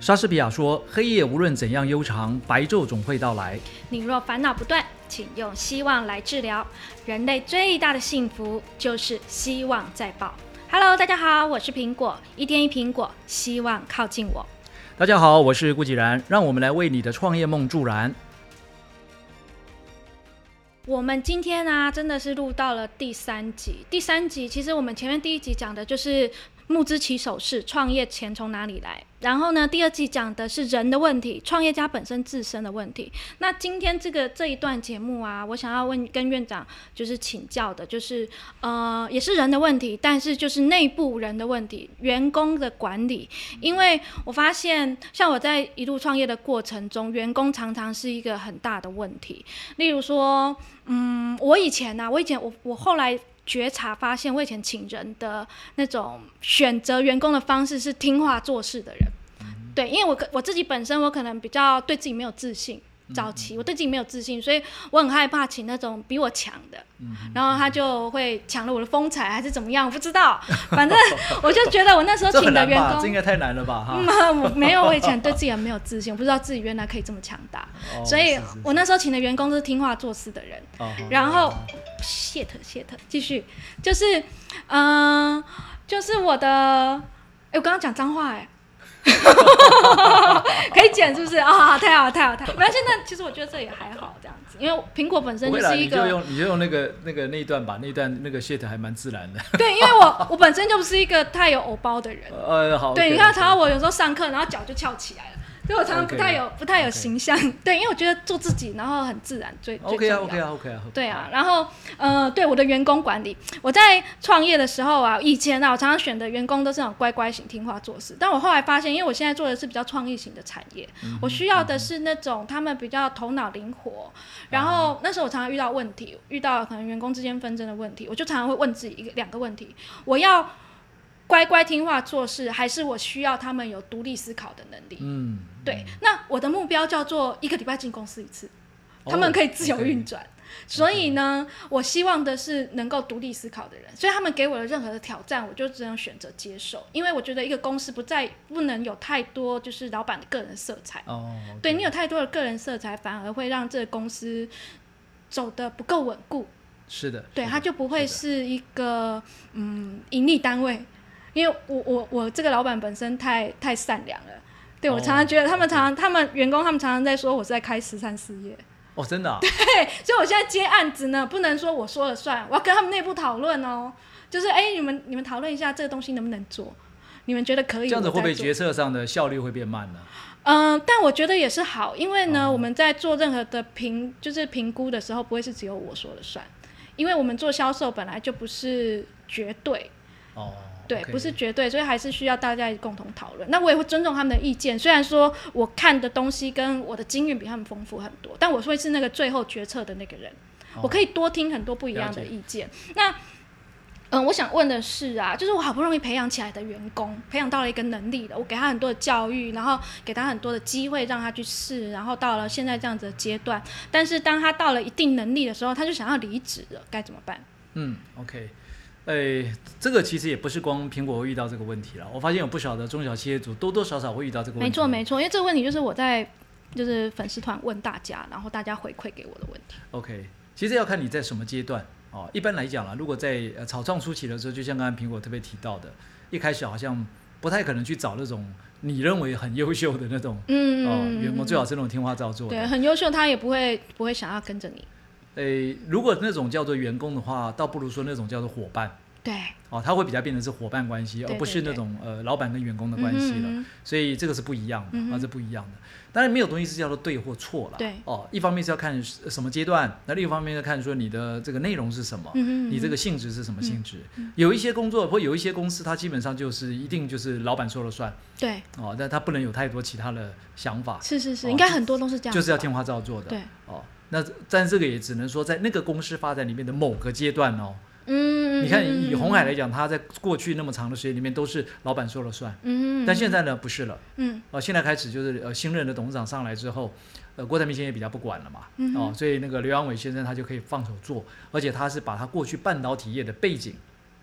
莎士比亚说：“黑夜无论怎样悠长，白昼总会到来。你若烦恼不断，请用希望来治疗。人类最大的幸福就是希望在爆。Hello，大家好，我是苹果，一天一苹果，希望靠近我。”大家好，我是顾继然，让我们来为你的创业梦助燃。我们今天呢、真的是录到了第三集。第三集其实我们前面第一集讲的就是募资起手式，创业钱从哪里来。然后呢，第二季讲的是人的问题，创业家本身自身的问题。那今天这个这一段节目啊，我想要问跟院长就是请教的，就是呃，也是人的问题，但是就是内部人的问题，员工的管理。因为我发现，像我在一路创业的过程中，员工常常是一个很大的问题。例如说，嗯，我以前呢、我以前我我后来觉察发现，我以前请人的那种选择员工的方式是听话做事的人。对，因为我我自己本身我可能比较对自己没有自信，早期我对自己没有自信，所以我很害怕请那种比我强的，然后他就会抢了我的风采还是怎么样，我不知道，反正我就觉得我那时候这请？的员工这应该太难了吧？哈、嗯，我没有，我以前对自己很没有自信，我不知道自己原来可以这么强大，哦所以我那时候请的员工都是听话做事的人。哦然后 shit shit 继续，就是嗯、就是我的，哎，我刚刚讲脏话哎。可以剪是不是啊？太好太好了太好了！那现在其实我觉得这也还好，这样子，因为苹果本身就是一个你就用你就用那个那个那一段吧，那一段那个 shit 还蛮自然的。对，因为我我本身就不是一个太有偶包的人，呃，好。对你看常我有时候上课，然后脚就翘起来了，所以我常常不太有不太有形象。对，因为我觉得做自己，然后很自然最最 OK 啊重要 OK 啊 OK 啊。对啊，然后呃，对我的员工管理，我在创业的时候啊，以前啊，我常常选的员工都是那种乖乖型、听话做事。但我后来发现，因为我现在做的是比较创意型的产业，嗯我需要的是那种他们比较头脑灵活。然后那时候我常常遇到问题，遇到可能员工之间纷争的问题，我就常常会问自己一个两个问题：我要乖乖听话做事，还是我需要他们有独立思考的能力？嗯，对，那我的目标叫做一个礼拜进公司一次，他们哦可以自由运转。所以呢，我希望的是能够独立思考的人，所以他们给我的任何的挑战，我就只能选择接受，因为我觉得一个公司不再不能有太多就是老板的个人色彩，哦对你有太多的个人色彩，反而会让这个公司走得不够稳固，是的，对，它就不会是一个嗯盈利单位，因为我我我这个老板本身太太善良了，对我哦常常觉得他们常常他们员工他们常常在说我是在开十三事业，哦，真的啊，对，所以我现在接案子呢，不能说我说了算，我要跟他们内部讨论哦，就是哎你们你们讨论一下这个东西能不能做，你们觉得可以，这样子会不会决策上的效率会变慢呢？嗯，但我觉得也是好，因为呢，哦我们在做任何的评，就是评估的时候，不会是只有我说了算，因为我们做销售本来就不是绝对，哦，对不是绝对，所以还是需要大家共同讨论。那我也会尊重他们的意见，虽然说我看的东西跟我的经验比他们丰富很多，但我会是那个最后决策的那个人，哦我可以多听很多不一样的意见。那嗯，我想问的是啊，就是我好不容易培养起来的员工，培养到了一个能力的，我给他很多的教育，然后给他很多的机会让他去试，然后到了现在这样子的阶段，但是当他到了一定能力的时候，他就想要离职了，该怎么办？嗯，OK，诶，这个其实也不是光苹果会遇到这个问题了，我发现有不少的中小企业主多多少少会遇到这个问题。没错没错，因为这个问题就是我在就是粉丝团问大家，然后大家回馈给我的问题。OK，其实要看你在什么阶段哦。一般来讲啦，如果在呃草创初期的时候，就像刚才苹果特别提到的，一开始好像不太可能去找那种你认为很优秀的那种嗯，哦嗯员工，最好是那种听话照做对。很优秀，他也不会不会想要跟着你。诶，如果那种叫做员工的话，倒不如说那种叫做伙伴对，哦，它会比较变成是伙伴关系，而不是那种呃老板跟员工的关系了。所以这个是不一样的，嗯哼。啊，这不一样的。当然没有东西是叫做对或错了，对。哦，一方面是要看什么阶段，那另一方面要看说你的这个内容是什么，你这个性质是什么性质。嗯有一些工作或有一些公司，它基本上就是一定就是老板说了算，对，哦，但他不能有太多其他的想法，是是是，哦应该很多都是这样，就是要天花照做的，对，哦。那但这个也只能说在那个公司发展里面的某个阶段哦。嗯，你看以红海来讲，讲，他在过去那么长的时间里面都是老板说了算，嗯，但现在呢不是了。嗯。哦，现在开始就是呃新任的董事长上来之后，呃郭台铭先生也比较不管了嘛，嗯哦，所以那个刘阳伟先生他就可以放手做，而且他是把他过去半导体业的背景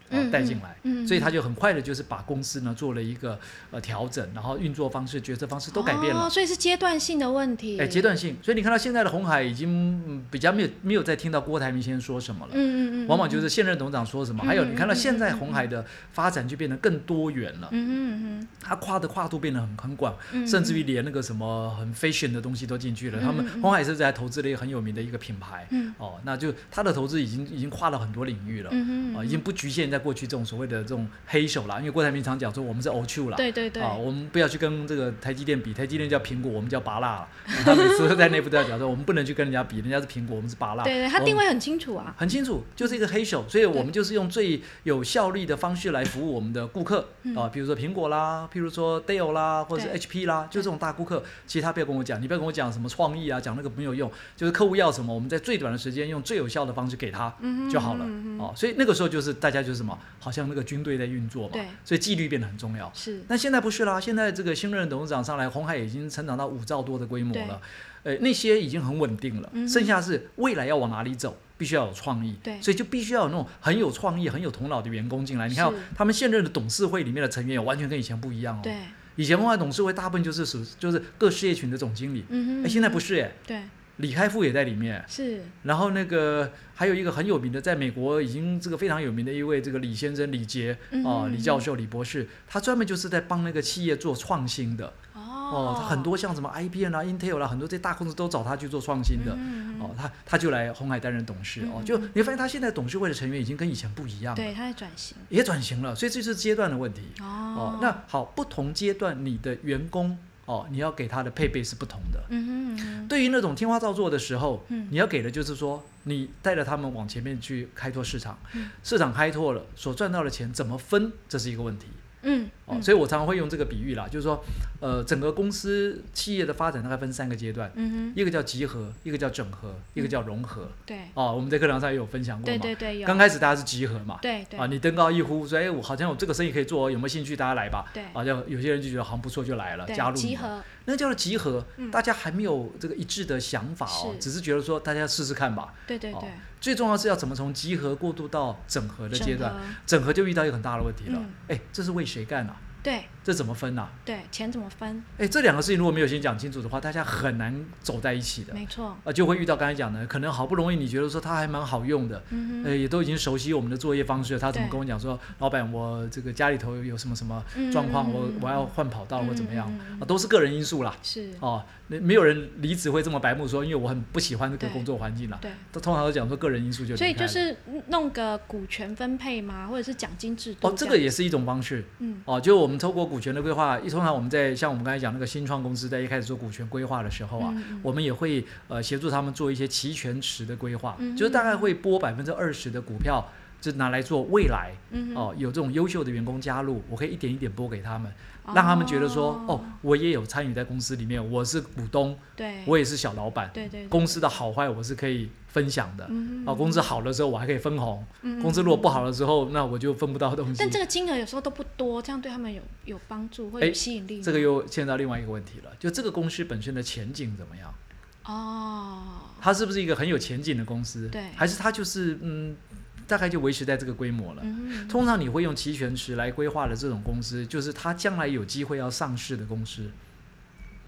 嗯带进来，嗯，所以他就很快的就是把公司呢做了一个呃调整，然后运作方式、决策方式都改变了哦，。所以是阶段性的问题。哎，阶段性，所以你看到现在的红海已经、嗯比较没有没有再听到郭台铭先生说什么了，嗯嗯嗯，往往就是现任董事长说什么，嗯还有你看到嗯现在嗯红海的发展就变得更多元了，嗯嗯嗯它跨的跨度变得很很广，嗯，甚至于连那个什么很 fashion 的东西都进去了。他们红海是在投资了一个很有名的一个品牌，嗯哦，那就他的投资已经已经跨了很多领域了。嗯嗯啊，已经不局限在过去这种所谓的这种黑手啦，因为郭台铭常讲说我们是 o q 啦，对对对，啊，我们不要去跟这个台积电比，台积电叫苹果，我们叫拔蜡。他每次都在内部都要讲说，我们不能去跟人家比，人家是苹果，我们是拔蜡。对对，他定位很清楚啊。很清楚，就是一个黑手，所以我们就是用最有效率的方式来服务我们的顾客嗯啊，比如说苹果啦，譬如说 Dell 啦，或者是 HP 啦，就这种大顾客，其实他不要跟我讲，你不要跟我讲什么创意啊，讲那个没有用，就是客户要什么，我们在最短的时间用最有效的方式给他嗯就好了哦。所以那个时候就是大家就是什么，好像那个军队在运作嘛对，所以纪律变得很重要。是，但现在不是啦，现在这个新任董事长上来，红海已经成长到五兆多的规模了，呃，那些已经很稳定了，嗯剩下是未来要往哪里走，必须要有创意，对所以就必须要有那种很有创意、很有头脑的员工进来。你看哦他们现任的董事会里面的成员，完全跟以前不一样哦。对，以前红海董事会大部分就是属就是各事业群的总经理，嗯哼，哎，现在不是，是哎，对，李开复也在里面，是，然后那个还有一个很有名的，在美国已经这个非常有名的一位这个李先生李杰嗯啊、李教授李博士，他专门就是在帮那个企业做创新的。哦。哦，他很多像什么 IBM 啦、Intel 啦，很多这些大公司都找他去做创新的。嗯哦，他他就来红海担任董事。哦，就你会发现他现在董事会的成员已经跟以前不一样了，对，他在转型。也转型了，所以这就是阶段的问题。哦。哦。那好，不同阶段你的员工哦，你要给他的配备是不同的。嗯哼嗯哼，对于那种天花造作的时候，嗯你要给的就是说，你带着他们往前面去开拓市场，嗯市场开拓了，所赚到的钱怎么分，这是一个问题。嗯，哦，嗯所以我常常会用这个比喻啦，就是说，呃，整个公司企业的发展大概分三个阶段，嗯哼，一个叫集合，一个叫整合，一个叫融合。对，哦，我们在课堂上也有分享过嘛。对对对，有，刚开始大家是集合嘛，对对啊，你登高一呼，说，哎，我好像有这个生意可以做，有没有兴趣？大家来吧。对啊，就有些人就觉得好像不错，就来了，加入集合，那叫做集合，嗯大家还没有这个一致的想法哦，只是觉得说大家试试看吧。哦对对对，最重要是要怎么从集合过渡到整合的阶段，整合就遇到一个很大的问题了嗯。哎、这是为谁干啊？对这怎么分啊？对，钱怎么分？哎，这两个事情如果没有先讲清楚的话，大家很难走在一起的。没错，呃，就会遇到刚才讲的，可能好不容易你觉得说他还蛮好用的，呃，嗯哼，也都已经熟悉我们的作业方式了，他怎么跟我讲说，老板，我这个家里头有什么什么嗯状况，我我要换跑道或怎么样都是个人因素啦。是，哦，那没有人离职会这么白目说，因为我很不喜欢这个工作环境啦。对，都通常都讲说个人因素就离所以就是弄个股权分配嘛，或者是奖金制度哦，这样个也是一种方式嗯哦。就我们透过股权的规划，一通常我们在像我们刚才讲那个新创公司在一开始做股权规划的时候啊，我们也会呃协助他们做一些期权池的规划，嗯就是大概会拨百分之二十的股票，就拿来做未来哦，有这种优秀的员工加入，我可以一点一点拨给他们，让他们觉得说哦，我也有参与在公司里面，我是股东，对，我也是小老板，对对对公司的好坏我是可以分享的。嗯啊，公司好的时候我还可以分红，嗯公司如果不好的时候，那我就分不到东西。但这个金额有时候都不多，这样对他们有有帮助或哎有吸引力吗？这个又牵到另外一个问题了，就这个公司本身的前景怎么样？哦，它是不是一个很有前景的公司？对还是它就是嗯，大概就维持在这个规模了？嗯通常你会用期权池来规划的这种公司，就是它将来有机会要上市的公司。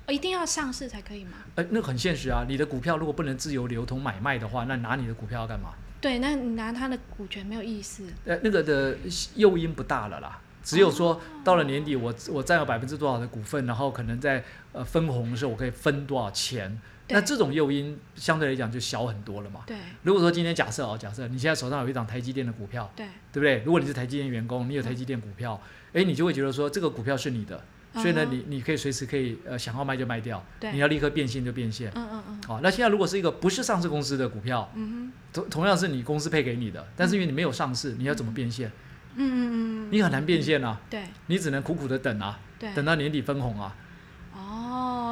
哦一定要上市才可以吗？呃，那很现实啊，你的股票如果不能自由流通买卖的话，那拿你的股票要干嘛？对，那你拿它的股权没有意思。呃，那个的诱因不大了啦。只有说到了年底我，我占有百分之多少的股份，然后可能在呃分红的时候，我可以分多少钱。那对这种诱因相对来讲就小很多了嘛。对如果说今天假设哦，假设你现在手上有一张台积电的股票，对，对不对？如果你是台积电员工，你有台积电股票，诶，你就会觉得说这个股票是你的，所以呢，你你可以随时可以呃想要卖就卖掉，对你要立刻变现就变现。嗯嗯嗯好、那现在如果是一个不是上市公司的股票，嗯同同样是你公司配给你的，但是因为你没有上市，你要怎么变现？嗯嗯嗯，你很难变现啊，对你只能苦苦的等啊，对。等到年底分红啊。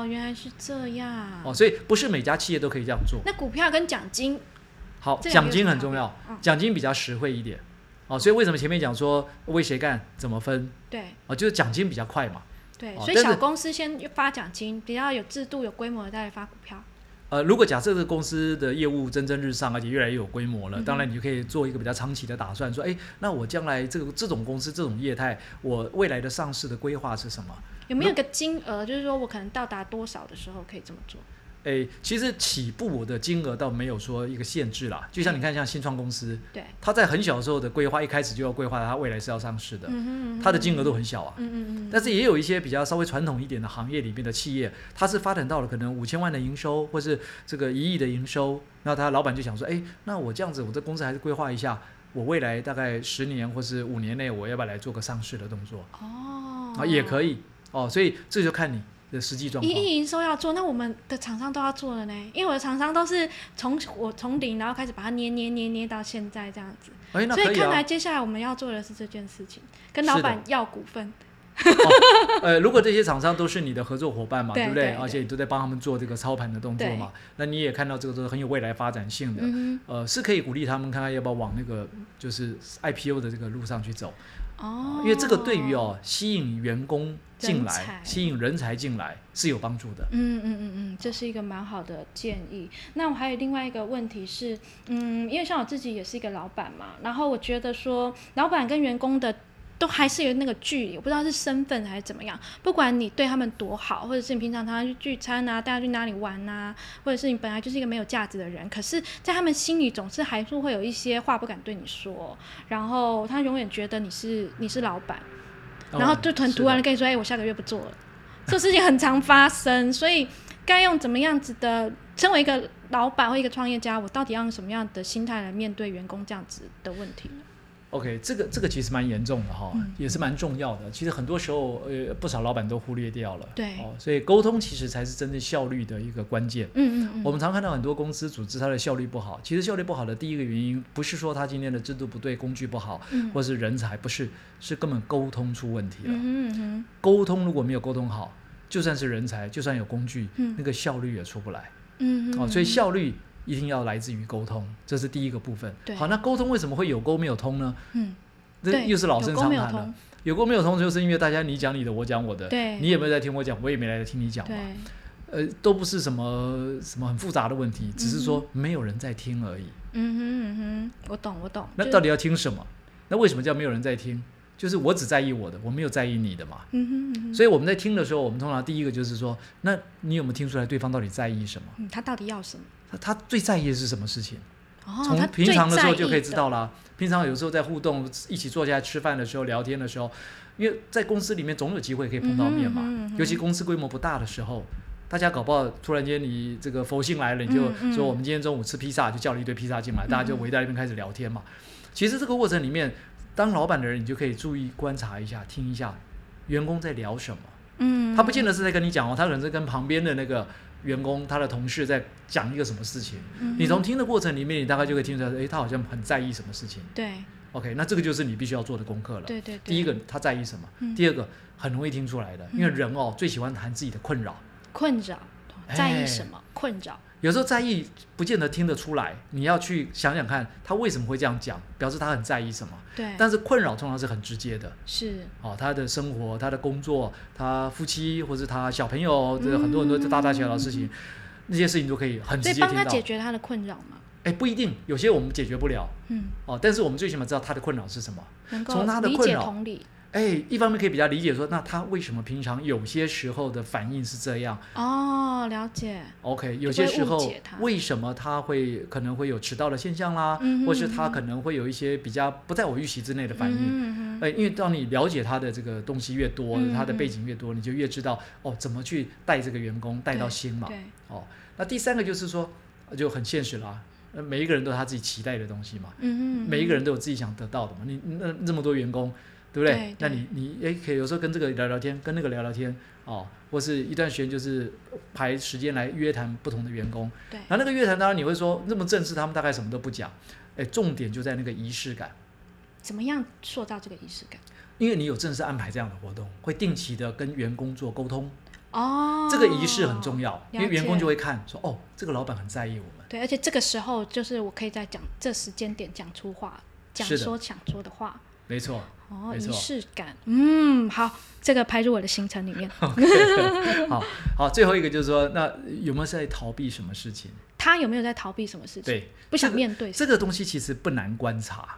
哦，原来是这样。哦，所以不是每家企业都可以这样做。那股票跟奖金，好，奖金很重要奖金比较实惠一点。哦，所以为什么前面讲说为谁干怎么分？对哦，就是奖金比较快嘛。对，哦所以小公司先发奖金，比较有制度、有规模的再来发股票。呃，如果假设这个公司的业务蒸蒸日上，而且越来越有规模了，嗯当然你就可以做一个比较长期的打算，说，哎，那我将来这个这种公司这种业态，我未来的上市的规划是什么？有没有一个金额，就是说我可能到达多少的时候可以这么做？诶，其实起步的金额倒没有说一个限制啦，就像你看，像新创公司，对，它在很小的时候的规划，一开始就要规划它未来是要上市的，嗯哼嗯哼它的金额都很小啊。嗯嗯嗯，但是也有一些比较稍微传统一点的行业里面的企业，它是发展到了可能五千万的营收，或是这个一亿的营收，那他老板就想说，哎，那我这样子，我这公司还是规划一下，我未来大概十年或是五年内，我要不要来做个上市的动作哦，啊？也可以哦，所以这就看你的实际状况。一亿营收要做，那我们的厂商都要做了呢，因为我的厂商都是从我从零，然后开始把它捏捏捏捏到现在这样子，哎，那可以所以看来啊。接下来我们要做的是这件事情，跟老板要股份。呃，如果这些厂商都是你的合作伙伴嘛，不对？对对而且你都在帮他们做这个操盘的动作嘛，那你也看到这个都是很有未来发展性的。嗯呃，是可以鼓励他们看看要不要往那个就是 IPO 的这个路上去走。哼，哦，因为这个对于哦吸引员工进来、吸引人才进来是有帮助的。嗯嗯嗯嗯，这是一个蛮好的建议。那我还有另外一个问题是，嗯，因为像我自己也是一个老板嘛，然后我觉得说，老板跟员工的都还是有那个距离，我不知道是身份还是怎么样。不管你对他们多好，或者是你平常常常去聚餐啊，带他去哪里玩啊，或者是你本来就是一个没有价值的人，可是，在他们心里总是还是会有一些话不敢对你说，然后他永远觉得你是你是老板。然后就突然突然跟你说：“哎、我下个月不做了。”这事情很常发生，所以该用怎么样子的，身为一个老板或一个创业家，我到底要用什么样的心态来面对员工这样子的问题呢？OK，这个这个其实蛮严重的哈，嗯也是蛮重要的。其实很多时候，呃，不少老板都忽略掉了。对哦，所以沟通其实才是真正效率的一个关键。嗯嗯嗯，我们常看到很多公司组织它的效率不好，其实效率不好的第一个原因不是说他今天的制度不对、工具不好，嗯或是人才不是，是根本沟通出问题了。嗯沟通如果没有沟通好，就算是人才，就算有工具，嗯那个效率也出不来。嗯哼，哦，所以效率一定要来自于沟通，这是第一个部分。好，那沟通为什么会有沟没有通呢？嗯这又是老生常谈了有沟没有通，就是因为大家你讲你的，我讲我的，对你也没有在听我讲，我也没来听你讲嘛。呃，都不是什么什么很复杂的问题，只是嗯说没有人在听而已。嗯哼嗯哼，我懂我懂。那到底要听什么？那为什么叫没有人在听？就是我只在意我的，我没有在意你的嘛。嗯哼嗯哼，所以我们在听的时候，我们通常第一个就是说，那你有没有听出来对方到底在意什么？嗯，他到底要什么？他他最在意的是什么事情？哦，从平常的时候就可以知道了。平常有时候在互动，一起坐下来吃饭的时候、聊天的时候，因为在公司里面总有机会可以碰到面嘛。嗯哼嗯哼尤其公司规模不大的时候，大家搞不好突然间你这个佛性来了，你就说我们今天中午吃披萨，就叫了一堆披萨进来，大家就围在那边开始聊天嘛。其实这个过程里面，当老板的人，你就可以注意观察一下、听一下员工在聊什么。嗯，他不见得是在跟你讲哦，他可能是跟旁边的那个员工、他的同事在讲一个什么事情。嗯你从听的过程里面，你大概就可以听出来，诶，他好像很在意什么事情。对 OK，那这个就是你必须要做的功课了。对对对，第一个他在意什么，嗯第二个很容易听出来的，因为人哦最喜欢谈自己的困扰，困扰，在哎意什么？困扰，有时候在意不见得听得出来，你要去想想看他为什么会这样讲，表示他很在意什么。对，但是困扰通常是很直接的，是，哦，他的生活、他的工作、他夫妻或者他小朋友，这嗯很多很多大大小小的事情，那些事情都可以很直接听到。解决他的困扰嘛，哎，不一定，有些我们解决不了。嗯，哦，但是我们最起码知道他的困扰是什么。能够从他的困扰同理，哎，一方面可以比较理解说，那他为什么平常有些时候的反应是这样哦，了解，？OK，有些时候为什么他会可能会有迟到的现象啦，嗯哼或是他可能会有一些比较不在我预期之内的反应。嗯因为当你了解他的这个东西越多，嗯他的背景越多，你就越知道哦怎么去带这个员工带到心嘛。对，哦，那第三个就是说，呃就很现实啦。呃每一个人都有他自己期待的东西嘛，嗯哼，每一个人都有自己想得到的嘛。你那那么多员工，对不对？对对那你你诶，可以有时候跟这个聊聊天，跟那个聊聊天哦，或是一段时间就是排时间来约谈不同的员工。对，然后那个约谈当然你会说那么正式，他们大概什么都不讲。诶，重点就在那个仪式感。怎么样塑造这个仪式感？因为你有正式安排这样的活动，会定期的跟员工做沟通，哦，这个仪式很重要，因为员工就会看说，哦，这个老板很在意我们，对，而且这个时候就是我可以在讲这时间点讲出话，讲说想说的话。没错。哦，仪式感，嗯，好，这个排入我的行程里面。好好，最后一个就是说，那有没有在逃避什么事情？他有没有在逃避什么事情？对，不想面对这个东西其实不难观察，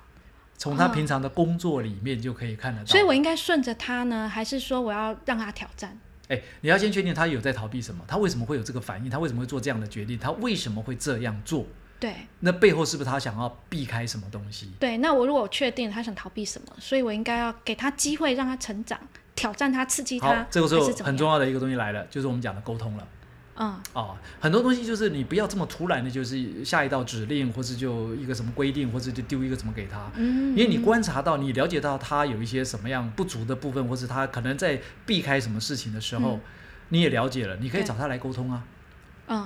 从他哦平常的工作里面就可以看得到。所以我应该顺着他呢，还是说我要让他挑战？哎，你要先确定他有在逃避什么，他为什么会有这个反应，他为什么会做这样的决定，他为什么会这样做？对。那背后是不是他想要避开什么东西？对，那我如果确定他想逃避什么，所以我应该要给他机会，让他成长，挑战他，刺激好他，，这个时候很重要的一个东西来了，就是我们讲的沟通了。嗯，哦、很多东西就是你不要这么突然的，就是下一道指令，或是就一个什么规定，或者就丢一个什么给他。嗯，因为你观察到，你了解到他有一些什么样不足的部分，或是他可能在避开什么事情的时候，嗯。你也了解了，你可以找他来沟通啊，嗯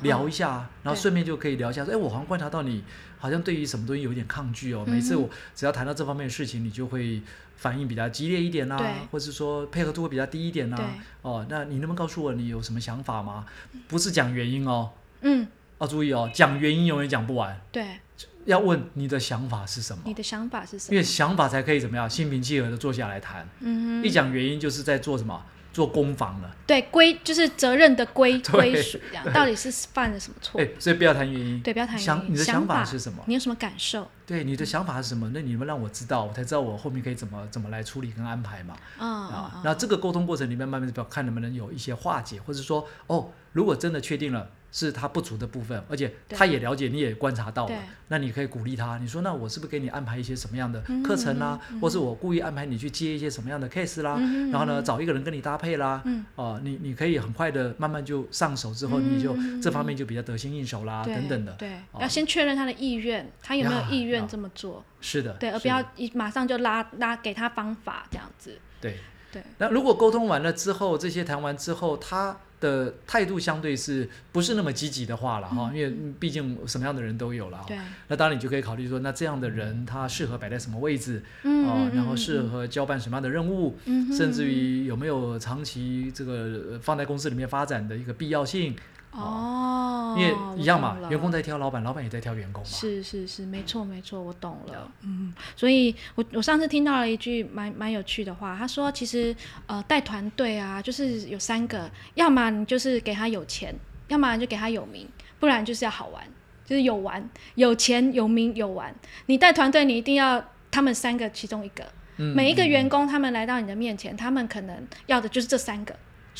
聊一嗯下啊，然后对。顺便就可以聊一下说，哎，我好像观察到你好像对于什么东西有点抗拒哦，嗯每次我只要谈到这方面的事情，你就会反应比较激烈一点啦、对。或是说配合度会比较低一点啦、对，哦，那你能不能告诉我你有什么想法吗？不是讲原因哦，嗯，要注意哦，讲原因永远讲不完，对，要问你的想法是什么？你，的想法是什么？因为？想法才可以怎么样心平气和的坐下来谈。嗯哼，一讲原因就是在做什么？做攻防了。对归就是责任的归 归属，这样 到底是犯了什么错哎？，所以不要谈原因。对，不要谈原因你的想法法是什么？你有什么感受？对，你的想法是什么？那你们让我知道，我才知道我后面可以怎么怎么来处理跟安排嘛。啊啊，那这个沟通过程里面，慢慢的看能不能有一些化解，或者说，哦，如果真的确定了是他不足的部分，而且他也了解，你也观察到了，那你可以鼓励他，你说，那我是不是给你安排一些什么样的嗯课程啦，嗯嗯或是我故意安排你去接一些什么样的 case 啦，嗯然后呢，找一个人跟你搭配啦，嗯。哦、你你可以很快的慢慢就上手之后，嗯你就这方面就比较得心应手啦，等等的，对，哦。要先确认他的意愿，他有没有意愿这么做？是的，对，而不要一马上就拉拉给他方法这样子。对。对，那如果沟通完了之后，这些谈完之后，他的态度相对是不是那么积极的话了哈？因为毕竟什么样的人都有了。对，那当然你就可以考虑说，那这样的人他适合摆在什么位置嗯哦，然后嗯适合交办什么样的任务，嗯甚至于有没有长期这个呃放在公司里面发展的一个必要性。哦，因为一样嘛员工在挑老板，老板也在挑员工嘛。是是是，没错没错，我懂了。嗯，所以我我上次听到了一句蛮蛮有趣的话，他说其实呃带团队啊，就是有三个，要么你就是给他有钱，要么就给他有名，不然就是要好玩，就是有玩、有钱、有名、有玩。你带团队，你一定要他们三个其中一个。嗯每一个嗯员工他们来到你的面前，他们可能要的就是这三个。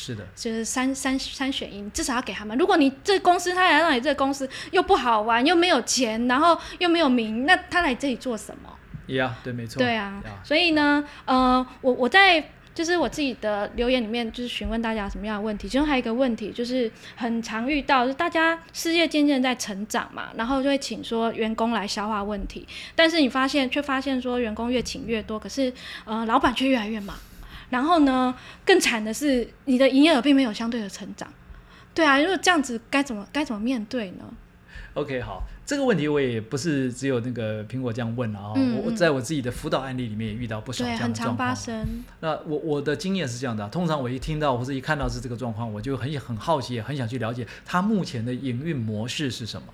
是的，就是三三三选一，你至少要给他们。如果你这公司他来到你这个公司又不好玩，又没有钱，然后又没有名，那他来这里做什么？一样对，没错。对啊呀，所以呢，呃，我我在就是我自己的留言里面，就是询问大家什么样的问题，其中还有一个问题就是很常遇到，就是大家事业渐渐在成长嘛，然后就会请说员工来消化问题，但是你发现却发现说员工越请越多，可是呃老板却越来越忙，然后呢，更惨的是你的营业额并没有相对的成长。对啊，如果这样子该怎么该怎么面对呢？OK，好，这个问题我也不是只有那个苹果这样问啊、嗯嗯我我在我自己的辅导案例里面也遇到不少这对，样很常的状况。发生。那我我的经验是这样的啊、通常我一听到或者一看到是这个状况，我就很很好奇，也很想去了解它目前的营运模式是什么，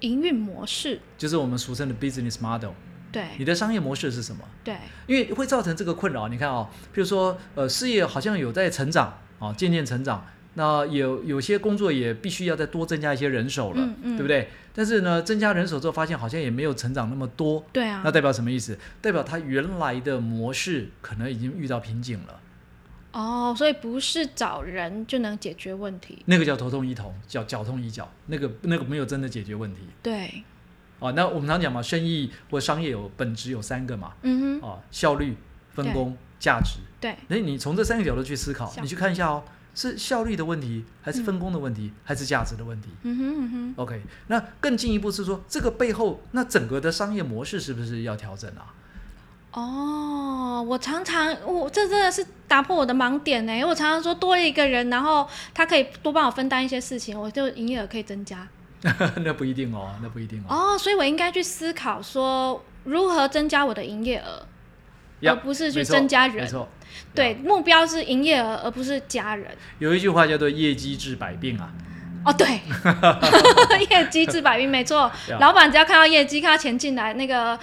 营运模式，就是我们俗称的 business model。对你的商业模式是什么？对，因为会造成这个困扰。你看哦，比如说呃，事业好像有在成长啊、渐渐成长。那有有些工作也必须要再多增加一些人手了，嗯嗯对不对？但是呢，增加人手之后，发现好像也没有成长那么多，对啊那，代表什么意思？代表他原来的模式可能已经遇到瓶颈了，哦，所以不是找人就能解决问题。那个叫头痛医头，脚脚痛医脚，那个那个没有真的解决问题。对，哦，那我们常讲嘛，生意或商业有本质有三个嘛，嗯哼，哦，效率、分工、价值。对，那，你从这三个角度去思考，你去看一下哦，是效率的问题，还是分工的问题，还是价值的问题嗯哼嗯哼，？OK，那更进一步是说，这个背后那整个的商业模式是不是要调整啊？哦，我常常，我这真的是打破我的盲点呢。我常常说多一个人，然后他可以多帮我分担一些事情，我就营业额可以增加。那不一定哦，那不一定哦。哦，所以我应该去思考说如何增加我的营业额，呀而不是去增加人。没错，对，呀目标是营业额，而不是加人。有一句话叫做“业绩治百病”啊。哦，对，业绩治百病，没错。呀老板只要看到业绩，看到钱进来，那个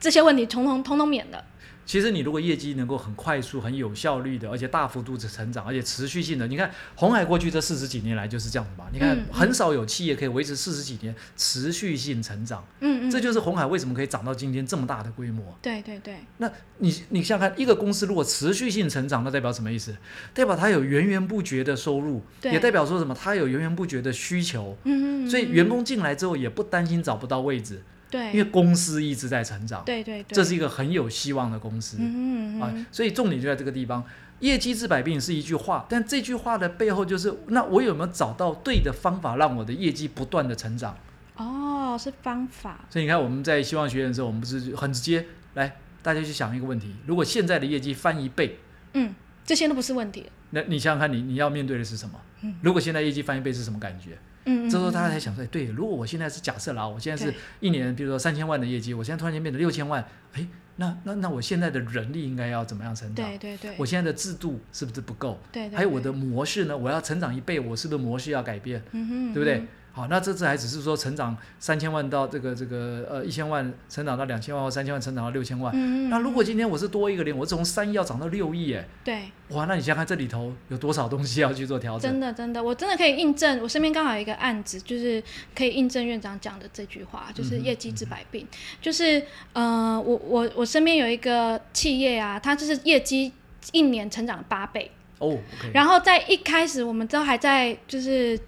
这些问题统统统统免了。其实你如果业绩能够很快速、很有效率的，而且大幅度的成长，而且持续性的，你看红海过去这四十几年来就是这样子嘛。你看很少有企业可以维持四十几年持续性成长，嗯嗯，这就是红海为什么可以涨到今天这么大的规模。对对对，那你你想想看，一个公司如果持续性成长，那代表什么意思？代表它有源源不绝的收入，也代表说什么？它有源源不绝的需求。嗯嗯，所以嗯员工进来之后也不担心找不到位置，对，因为公司一直在成长，对对对，这是一个很有希望的公司。嗯嗯嗯啊，所以重点就在这个地方。业绩治百病是一句话，但这句话的背后就是，那我有没有找到对的方法，让我的业绩不断的成长？哦，是方法，所以你看，我们在希望学院的时候，我们不是很直接来，大家去想一个问题：如果现在的业绩翻一倍，嗯，这些都不是问题，那你想想看你，你要面对的是什么？嗯如果现在业绩翻一倍是什么感觉？嗯，嗯这时候大家才嗯想说，哎对，如果我现在是假设啦，我现在是一年，比如说三千万的业绩，我现在突然间变成六千万，哎，那那那我现在的人力应该要怎么样成长？对对对，我现在的制度是不是不够？对对，还有我的模式呢？我要成长一倍，我是不是模式要改变？嗯哼，对不对嗯？好，那这次还只是说成长三千万到这个这个呃一千万，成长到两千万或三千万，成长到六千万。那如果嗯今天我是多一个零，我从三亿要涨到六亿，哎，对，哇，那你想想看这里头有多少东西要去做调整？真的真的，我真的可以印证，我身边刚好有一个案子，就是可以印证院长讲的这句话，就是业绩治百病，就是呃，我我我身边有一个企业啊，它就是业绩一年成长了八倍，哦然后在一开始我们都还在就是。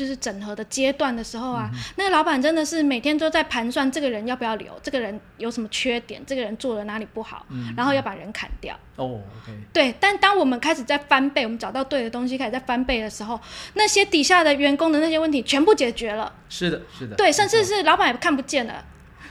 就是整合的阶段的时候啊，那个老板真的是每天都在盘算这个人要不要留，这个人有什么缺点，这个人做了哪里不好，嗯然后要把人砍掉。哦对，但当我们开始在翻倍，我们找到对的东西，开始在翻倍的时候，那些底下的员工的那些问题全部解决了。是的，是的，对，甚至是老板也看不见了，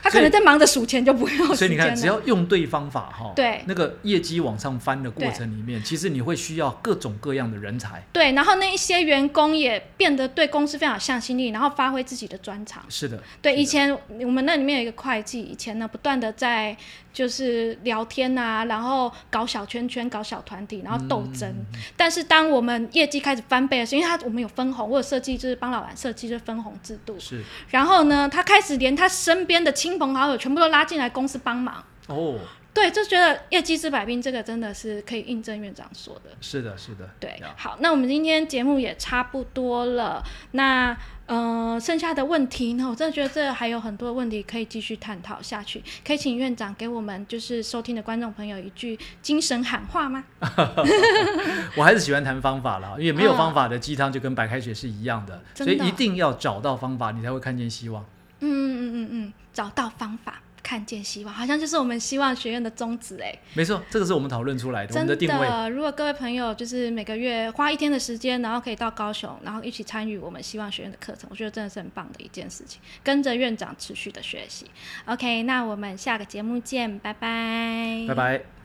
他可能在忙着数钱，就不用有 所以你看。只要用对方法哈，对那个业绩往上翻的过程里面，其实你会需要各种各样的人才。对，然后那一些员工也变得对公司非常有向心力，然后发挥自己的专长。是的，对，的以前我们那里面有一个会计，以前呢不断的在就是聊天啊，然后搞小圈圈、搞小团体，然后斗争。嗯但是当我们业绩开始翻倍的时候，因为他我们有分红，我有设计就是帮老板设计就是分红制度。是然后呢，他开始连他身边的亲朋好友全部都拉进来公司帮忙。哦，对，就觉得业绩治百病这个真的是可以印证院长说的。是的，是的，对呀，好，那我们今天节目也差不多了。那呃，剩下的问题呢，我真的觉得这还有很多问题可以继续探讨下去。可以请院长给我们就是收听的观众朋友一句精神喊话吗？我还是喜欢谈方法啦，因为没有嗯方法的鸡汤就跟白开水是一样的所以一定要找到方法，你才会看见希望。嗯嗯嗯嗯，找到方法，看见希望，好像就是我们希望学院的宗旨哎。没错，这个是我们讨论出来的，我真们的定位。如果各位朋友就是每个月花一天的时间，然后可以到高雄，然后一起参与我们希望学院的课程，我觉得真的是很棒的一件事情。跟着院长持续的学习。OK，那我们下个节目见，拜拜。拜拜。